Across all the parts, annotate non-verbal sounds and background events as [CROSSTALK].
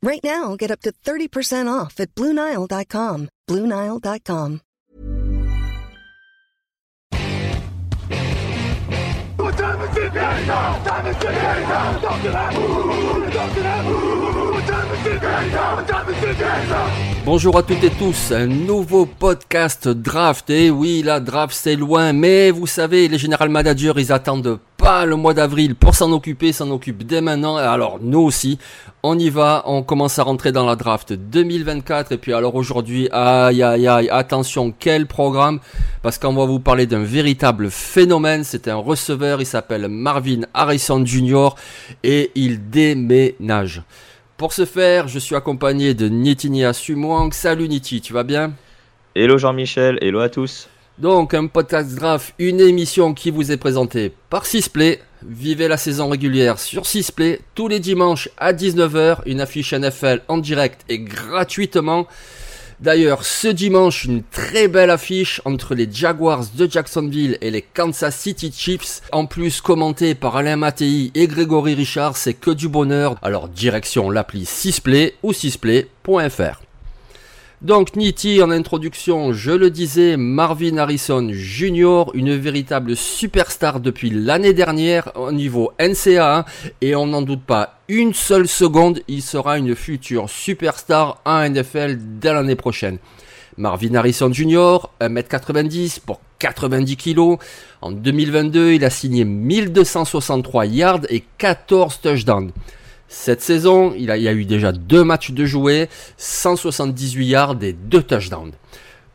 Right now, get up to 30% off at Bluenile.com. Bluenile.com. Bonjour à toutes et tous, un nouveau podcast draft. Et oui, la draft c'est loin, mais vous savez, les général managers ils attendent pas le mois d'avril pour s'en occuper, s'en occupent dès maintenant. Alors nous aussi, on y va, on commence à rentrer dans la draft 2024. Et puis alors aujourd'hui, aïe aïe aïe, attention, quel programme? Parce qu'on va vous parler d'un véritable phénomène. C'est un receveur, il s'appelle Marvin Harrison Jr. et il déménage. Pour ce faire, je suis accompagné de Nitinia Sumwang. Salut Niti, tu vas bien? Hello Jean-Michel, hello à tous. Donc, un podcast draft, une émission qui vous est présentée par Sisplay. Vivez la saison régulière sur Sisplay tous les dimanches à 19h. Une affiche NFL en direct et gratuitement. D'ailleurs, ce dimanche, une très belle affiche entre les Jaguars de Jacksonville et les Kansas City Chiefs. En plus, commentée par Alain Mattei et Grégory Richard, c'est que du bonheur. Alors, direction l'appli Sisplay ou sisplay.fr. Donc Nitti en introduction, je le disais, Marvin Harrison Jr., une véritable superstar depuis l'année dernière au niveau NCAA et on n'en doute pas une seule seconde, il sera une future superstar en NFL dès l'année prochaine. Marvin Harrison Jr., 1m90 pour 90 kg. En 2022, il a signé 1263 yards et 14 touchdowns. Cette saison, il, a, y a eu déjà deux matchs de jouer, 178 yards et deux touchdowns.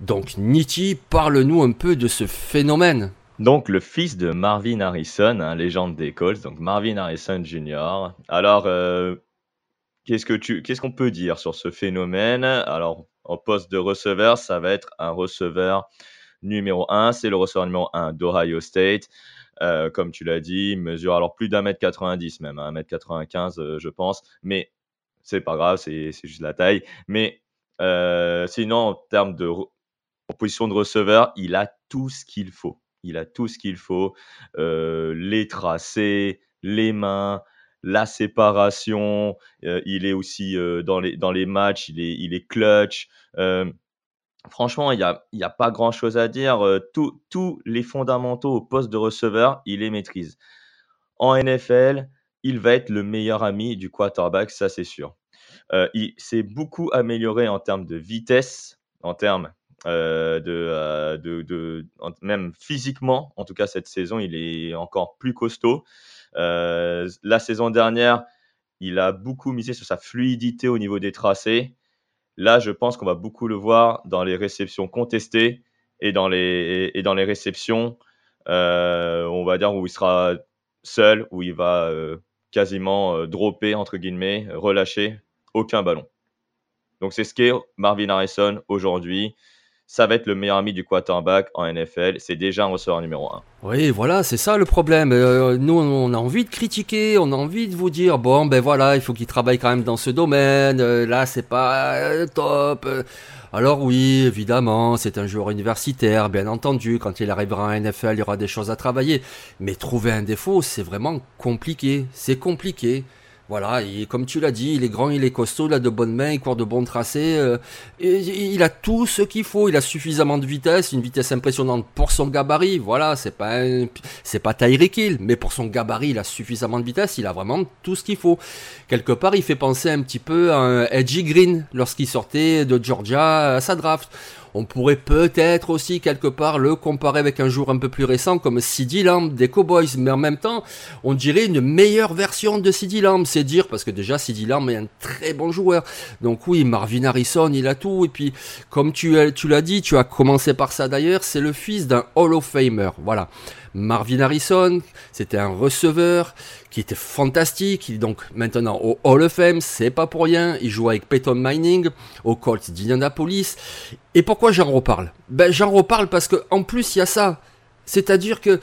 Donc Nitti, parle-nous un peu de ce phénomène. Donc le fils de Marvin Harrison, hein, légende des Colts, donc Marvin Harrison Jr. Alors, euh, qu'est-ce qu'on peut dire sur ce phénomène? Alors, en poste de receveur, ça va être un receveur numéro 1, c'est le receveur numéro 1 d'Ohio State. Euh, comme tu l'as dit, mesure alors plus d'un mètre 90 même, un mètre 95 euh, je pense, mais c'est pas grave, c'est juste la taille. Mais euh, sinon, en termes de position de receveur, il a tout ce qu'il faut. Il a tout ce qu'il faut, les tracés, les mains, la séparation. il est aussi dans, les, dans les matchs, il est, il est clutch. Franchement, il n'y a, pas grand-chose à dire. Tous les fondamentaux au poste de receveur, il les maîtrise. En NFL, il va être le meilleur ami du quarterback, ça c'est sûr. il s'est beaucoup amélioré en termes de vitesse, en termes de, de, même physiquement. En tout cas, cette saison, il est encore plus costaud. la saison dernière, il a beaucoup misé sur sa fluidité au niveau des tracés. Là, je pense qu'on va beaucoup le voir dans les réceptions contestées et dans les, réceptions, euh, on va dire, où il sera seul, où il va euh, quasiment euh, dropper, entre guillemets, relâcher aucun ballon. Donc, c'est ce qu'est Marvin Harrison aujourd'hui ça va être le meilleur ami du quarterback en NFL. C'est déjà un receveur numéro 1. Oui, voilà, c'est ça le problème. Euh, nous, on a envie de critiquer, on a envie de vous dire, bon, ben voilà, il faut qu'il travaille quand même dans ce domaine. Euh, là, c'est pas euh, top. Alors oui, évidemment, c'est un joueur universitaire, bien entendu. Quand il arrivera en NFL, il y aura des choses à travailler. Mais trouver un défaut, c'est vraiment compliqué. C'est compliqué. Voilà, et comme tu l'as dit, il est grand, il est costaud, il a de bonnes mains, il court de bons tracés. Euh, et, il a tout ce qu'il faut. Il a suffisamment de vitesse, une vitesse impressionnante pour son gabarit. Voilà, c'est pas c'est pas Tyreek Hill, mais pour son gabarit, il a suffisamment de vitesse. Il a vraiment tout ce qu'il faut. Quelque part, il fait penser un petit peu à un Edgy Green lorsqu'il sortait de Georgia à sa draft On pourrait peut-être aussi quelque part le comparer avec un joueur un peu plus récent comme CD Lamb des Cowboys, mais en même temps, on dirait une meilleure version de CD Lamb, c'est dire parce que déjà CD Lamb est un très bon joueur. Donc oui, Marvin Harrison, il a tout et puis comme tu, tu l'as dit, tu as commencé par ça d'ailleurs, c'est le fils d'un Hall of Famer. Voilà. Marvin Harrison, c'était un receveur qui était fantastique. Il est donc maintenant au Hall of Fame, c'est pas pour rien. Il joue avec Peyton Mining au Colts d'Indianapolis. Et pourquoi j'en reparle? Ben j'en reparle parce que en plus il y a ça. C'est-à-dire que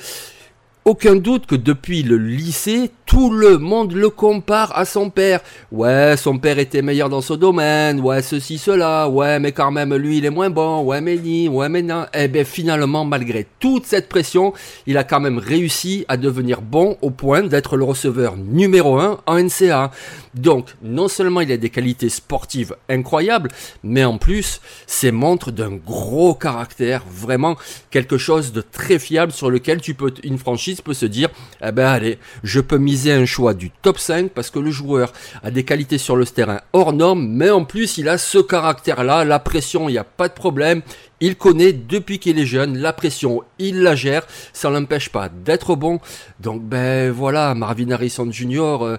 aucun doute que depuis le lycée, tout le monde le compare à son père. Ouais, son père était meilleur dans ce domaine, ouais, ceci, cela, ouais, mais quand même, lui, il est moins bon, ouais, mais ni, ouais, mais non. Eh bien, finalement, malgré toute cette pression, il a quand même réussi à devenir bon au point d'être le receveur numéro 1 en NCA. Donc, non seulement il a des qualités sportives incroyables, mais en plus, c'est montre d'un gros caractère, vraiment quelque chose de très fiable sur lequel tu peux, une franchise peut se dire, eh ben allez, je peux miser un choix du top 5 parce que le joueur a des qualités sur le terrain hors norme, mais en plus il a ce caractère-là, la pression, il n'y a pas de problème, il connaît depuis qu'il est jeune la pression, il la gère, ça l'empêche pas d'être bon. Donc ben voilà, Marvin Harrison Jr.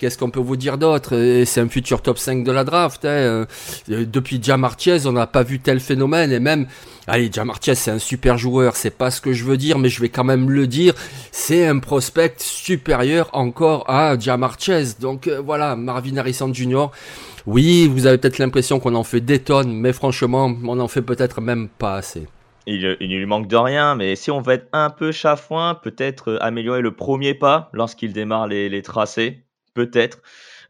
Qu'est-ce qu'on peut vous dire d'autre? C'est un futur top 5 de la draft. Hein. Euh, depuis Jamartiez, on n'a pas vu tel phénomène. Et même, allez, Jamartiez, c'est un super joueur. C'est pas ce que je veux dire, mais je vais quand même le dire. C'est un prospect supérieur encore à Jamartiez. Donc euh, voilà, Marvin Harrison Jr. Oui, vous avez peut-être l'impression qu'on en fait des tonnes, mais franchement, on en fait peut-être même pas assez. Il, ne lui manque de rien, mais si on veut être un peu chafouin, peut-être améliorer le premier pas lorsqu'il démarre les tracés peut-être.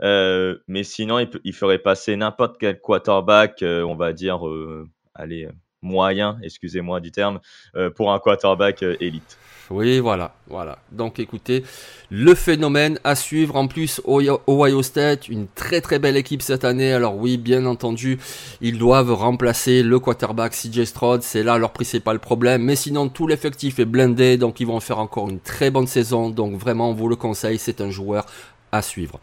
Euh, mais sinon, il, ferait passer n'importe quel quarterback, euh, on va dire, euh, allez, moyen, excusez-moi du terme, pour un quarterback élite. Oui, voilà, voilà. Donc écoutez, le phénomène à suivre. En plus, Ohio State, une très très belle équipe cette année. Alors oui, bien entendu, ils doivent remplacer le quarterback CJ Stroud. C'est là leur principal problème. Mais sinon, tout l'effectif est blindé. Donc ils vont faire encore une très bonne saison. Donc vraiment, on vous le conseille. C'est un joueur à suivre.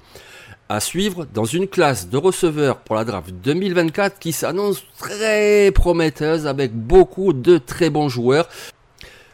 À suivre dans une classe de receveurs pour la draft 2024 qui s'annonce très prometteuse avec beaucoup de très bons joueurs.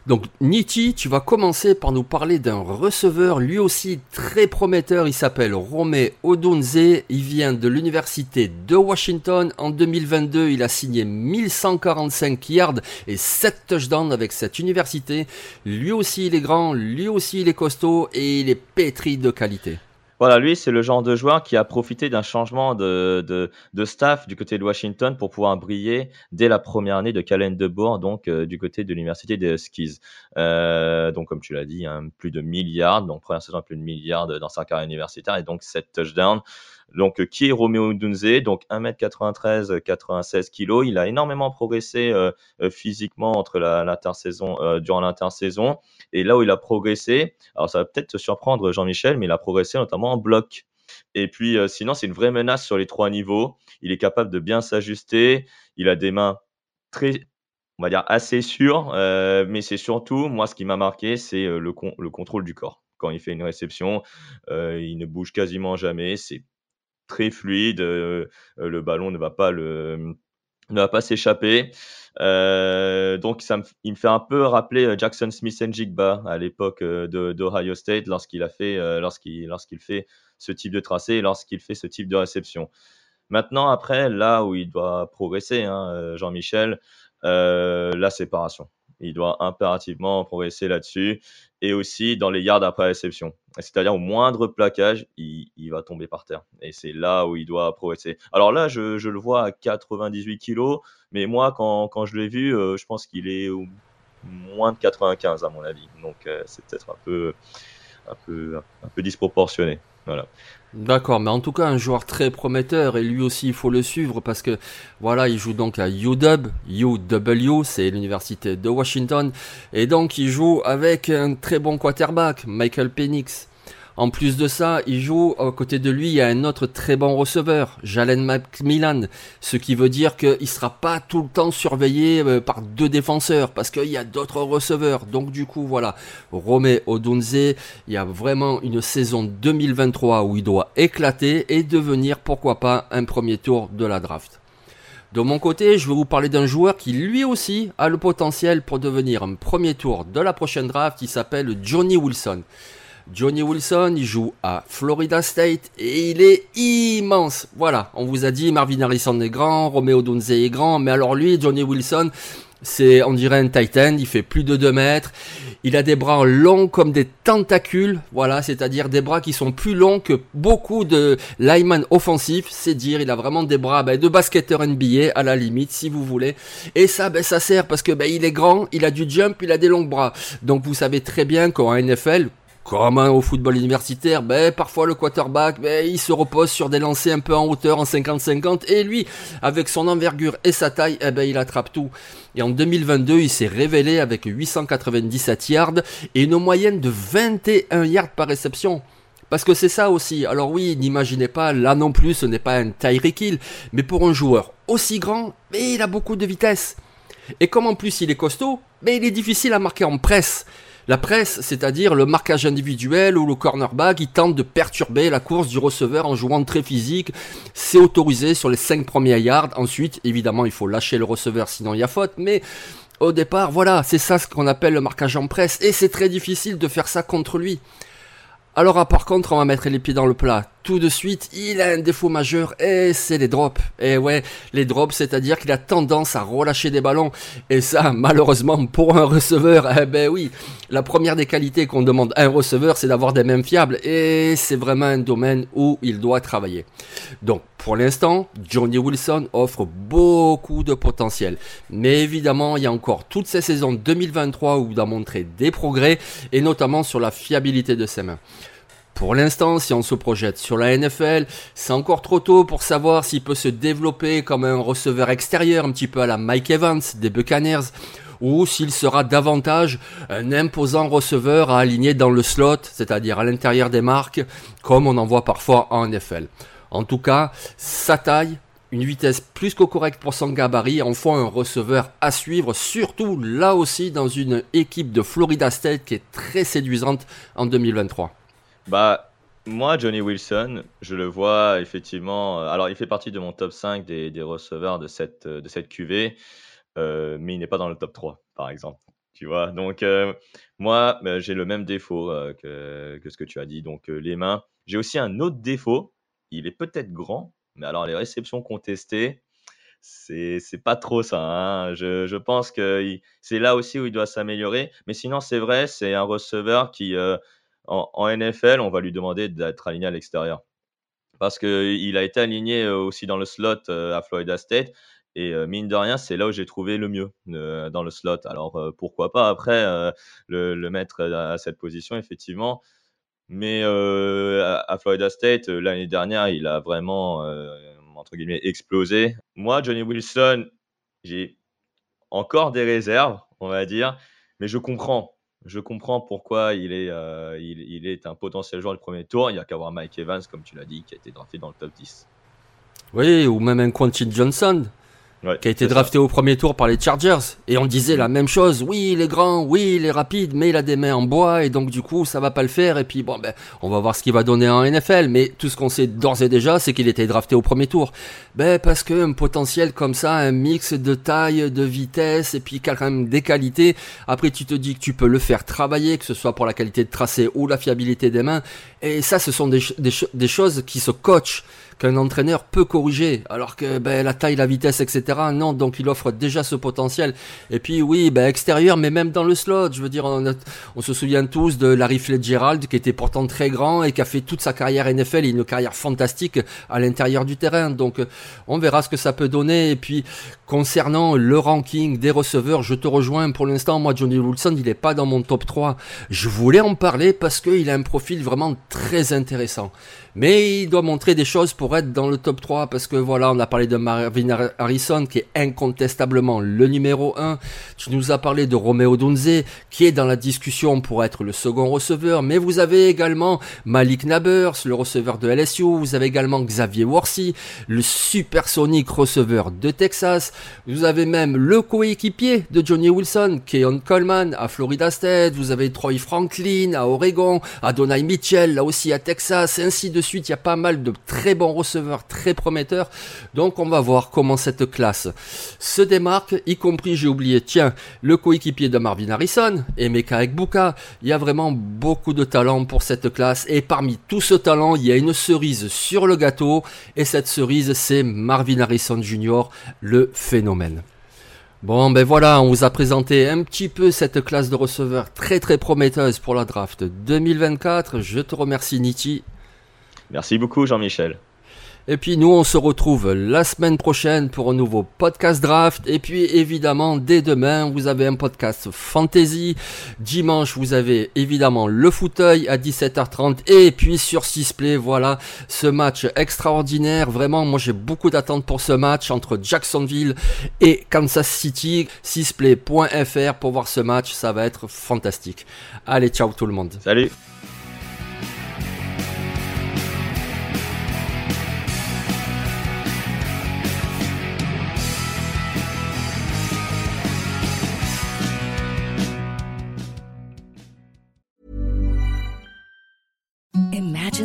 Donc Niti, tu vas commencer par nous parler d'un receveur lui aussi très prometteur. Il s'appelle Romé Odunze. Il vient de l'université de Washington. En 2022, il a signé 1145 yards et 7 touchdowns avec cette université. Lui aussi, il est grand, lui aussi, il est costaud et il est pétri de qualité. Voilà, lui, c'est le genre de joueur qui a profité d'un changement de, de, staff du côté de Washington pour pouvoir briller dès la première année de Calen DeBoer, donc euh, du côté de l'université des Huskies. Euh, donc, comme tu l'as dit, hein, plus de milliards, donc première saison plus de milliards dans sa carrière universitaire et donc 7 touchdowns. Donc, euh, qui est Romeo Dunze Donc, 1m93, 96 kg. Il a énormément progressé euh, euh, physiquement entre l'intersaison, durant l'intersaison. Et là où il a progressé, alors ça va peut-être te surprendre, Jean-Michel, mais il a progressé notamment en bloc. Et puis, sinon, c'est une vraie menace sur les trois niveaux. Il est capable de bien s'ajuster. Il a des mains très, on va dire, assez sûres. mais c'est surtout, moi, ce qui m'a marqué, c'est le, le, contrôle du corps. Quand il fait une réception, il ne bouge quasiment jamais. C'est très fluide. Euh, euh, le ballon ne va pas le ne va pas s'échapper. Euh, donc ça me, il me fait un peu rappeler Jackson Smith and Jigba à l'époque d'Ohio State lorsqu'il a fait lorsqu'il lorsqu'il fait ce type de tracé lorsqu'il fait ce type de réception. Maintenant après là où il doit progresser, hein, Jean-Michel, la séparation. Il doit impérativement progresser là-dessus et aussi dans les yards après réception. C'est-à-dire au moindre plaquage, il, va tomber par terre. Et c'est là où il doit progresser. Alors là, je, le vois à 98 kg, mais moi, quand, je l'ai vu, euh, je pense qu'il est au moins de 95 à mon avis. Donc euh, c'est peut-être un peu, un, peu, un peu disproportionné. D'accord, mais en tout cas un joueur très prometteur et lui aussi il faut le suivre parce que voilà il joue donc à UW, UW c'est l'université de Washington et donc il joue avec un très bon quarterback Michael Penix. En plus de ça, il joue à côté de lui, il y a un autre très bon receveur, Jalen McMillan, ce qui veut dire qu'il ne sera pas tout le temps surveillé euh, par deux défenseurs, parce qu'il y a d'autres receveurs. Donc du coup, voilà, Romé Odunze, il y a vraiment une saison 2023 où il doit éclater et devenir, pourquoi pas, un premier tour de la draft. De mon côté, je vais vous parler d'un joueur qui lui aussi a le potentiel pour devenir un premier tour de la prochaine draft, qui s'appelle Johnny Wilson. Johnny Wilson, il joue à Florida State et il est immense. Voilà, on vous a dit Marvin Harrison est grand, Romeo Dunze est grand, mais alors lui, Johnny Wilson, c'est, on dirait un Titan, il fait plus de 2 mètres. Il a des bras longs comme des tentacules, voilà, c'est-à-dire des bras qui sont plus longs que beaucoup de linemen offensifs, c'est dire, il a vraiment des bras ben, de basketteur NBA à la limite, si vous voulez. Et ça, ben, ça sert parce que ben, il est grand, il a du jump, il a des longs bras. Donc vous savez très bien qu'en NFL, comme au football universitaire, ben, parfois le quarterback, ben, il se repose sur des lancers un peu en hauteur, en 50-50, et lui, avec son envergure et sa taille, eh ben, il attrape tout. Et en 2022, il s'est révélé avec 897 yards et une moyenne de 21 yards par réception. Parce que c'est ça aussi. Alors oui, n'imaginez pas, là non plus, ce n'est pas un Tyreek Hill, mais pour un joueur aussi grand, mais il a beaucoup de vitesse. Et comme en plus il est costaud, mais il est difficile à marquer en presse. La presse, c'est-à-dire le marquage individuel ou le cornerback, il tente de perturber la course du receveur en jouant très physique. C'est autorisé sur les 5 premiers yards. Ensuite, évidemment, il faut lâcher le receveur sinon il y a faute. Mais au départ, voilà, c'est ça ce qu'on appelle le marquage en presse. Et c'est très difficile de faire ça contre lui. Alors, ah, par contre, on va mettre les pieds dans le plat tout de suite, il a un défaut majeur et c'est les drops. Et ouais, les drops, c'est-à-dire qu'il a tendance à relâcher des ballons. Et ça, [LAUGHS] malheureusement, pour un receveur, eh ben oui, la première des qualités qu'on demande à un receveur, c'est d'avoir des mains fiables. Et c'est vraiment un domaine où il doit travailler. Donc, pour l'instant, Johnny Wilson offre beaucoup de potentiel. Mais évidemment, il y a encore toutes ces saisons 2023 où il doit montrer des progrès, et notamment sur la fiabilité de ses mains. Pour l'instant, si on se projette sur la NFL, c'est encore trop tôt pour savoir s'il peut se développer comme un receveur extérieur, un petit peu à la Mike Evans des Buccaneers, ou s'il sera davantage un imposant receveur à aligner dans le slot, c'est-à-dire à, l'intérieur des marques, comme on en voit parfois en NFL. En tout cas, sa taille, une vitesse plus que correcte pour son gabarit en font un receveur à suivre, surtout là aussi dans une équipe de Florida State qui est très séduisante en 2023. Bah, moi, Johnny Wilson, je le vois effectivement. Euh, alors, il fait partie de mon top 5 des, des receveurs de cette, de cette QV, euh, mais il n'est pas dans le top 3, par exemple. Tu vois, donc euh, moi, bah, j'ai le même défaut que, que, ce que tu as dit. Donc, les mains. J'ai aussi un autre défaut. Il est peut-être grand, mais alors les réceptions contestées, c'est pas trop ça. Hein. Je, je pense que c'est là aussi où il doit s'améliorer. Mais sinon, c'est vrai, c'est un receveur qui en, NFL, on va lui demander d'être aligné à l'extérieur. Parce qu'il a été aligné euh, aussi dans le slot euh, à Florida State. Et euh, mine de rien, c'est là où j'ai trouvé le mieux dans le slot. Alors pourquoi pas après le, mettre à, cette position, effectivement. Mais à, Florida State, l'année dernière, il a vraiment, entre guillemets, explosé. Moi, Johnny Wilson, j'ai encore des réserves, on va dire. Mais je comprends je comprends pourquoi il est, euh, il, est un potentiel joueur du premier tour. Il n'y a qu'à voir Mike Evans, comme tu l'as dit, qui a été drafté dans le top 10. Oui, ou même un Quentin Johnson qui a été drafté au premier tour par les Chargers. Et on disait la même chose. Oui, il est grand, oui, il est rapide, mais il a des mains en bois et donc du coup, ça va pas le faire. Et puis bon, ben, on va voir ce qu'il va donner en NFL. Mais tout ce qu'on sait d'ores et déjà, c'est qu'il était drafté au premier tour. Ben parce que un potentiel comme ça, un mix de taille, de vitesse et puis quand même des qualités. Après, tu te dis que tu peux le faire travailler, que ce soit pour la qualité de tracé ou la fiabilité des mains. Et ça, ce sont des, des choses qui se coachent qu'un entraîneur peut corriger, alors que ben, la taille, la vitesse, etc. Non, donc il offre déjà ce potentiel. Et puis oui, ben, extérieur, mais même dans le slot, je veux dire, on, se souvient tous de Larry Fitzgerald, qui était pourtant très grand et qui a fait toute sa carrière NFL, une carrière fantastique à l'intérieur du terrain. Donc on verra ce que ça peut donner. Et puis concernant le ranking des receveurs, je te rejoins pour l'instant. Moi, Johnny Wilson, il n'est pas dans mon top 3. Je voulais en parler parce qu'il a un profil vraiment très intéressant. Mais il doit montrer des choses pour être dans le top 3 parce que voilà, on a parlé de Marvin Harrison qui est incontestablement le numéro 1. Tu nous as parlé de Romeo Dunze qui est dans la discussion pour être le second receveur. Mais vous avez également Malik Nabers, le receveur de LSU. Vous avez également Xavier Worsi, le supersonique receveur de Texas. Vous avez même le coéquipier de Johnny Wilson, Keon Coleman à Florida State. Vous avez Troy Franklin à Oregon, Adonai Mitchell là aussi à Texas, ainsi de suite. Il y a pas mal de très bons receveurs, très prometteurs. Donc on va voir comment cette classe se démarque, y compris, j'ai oublié, tiens, le coéquipier de Marvin Harrison, Emeka Ekbuka. Il y a vraiment beaucoup de talent pour cette classe. Et parmi tout ce talent, il y a une cerise sur le gâteau. Et cette cerise, c'est Marvin Harrison Jr., le phénomène. Bon, ben voilà, on vous a présenté un petit peu cette classe de receveurs très très prometteuse pour la draft 2024. Je te remercie, Niti. Merci beaucoup, Jean-Michel. Et puis nous, on se retrouve la semaine prochaine pour un nouveau podcast draft. Et puis évidemment, dès demain, vous avez un podcast fantasy. Dimanche, vous avez évidemment le fauteuil à 17h30. Et puis sur Sisplay, voilà, ce match extraordinaire. Vraiment, moi j'ai beaucoup d'attentes pour ce match entre Jacksonville et Kansas City. Sisplay.fr pour voir ce match, ça va être fantastique. Allez, ciao tout le monde. Salut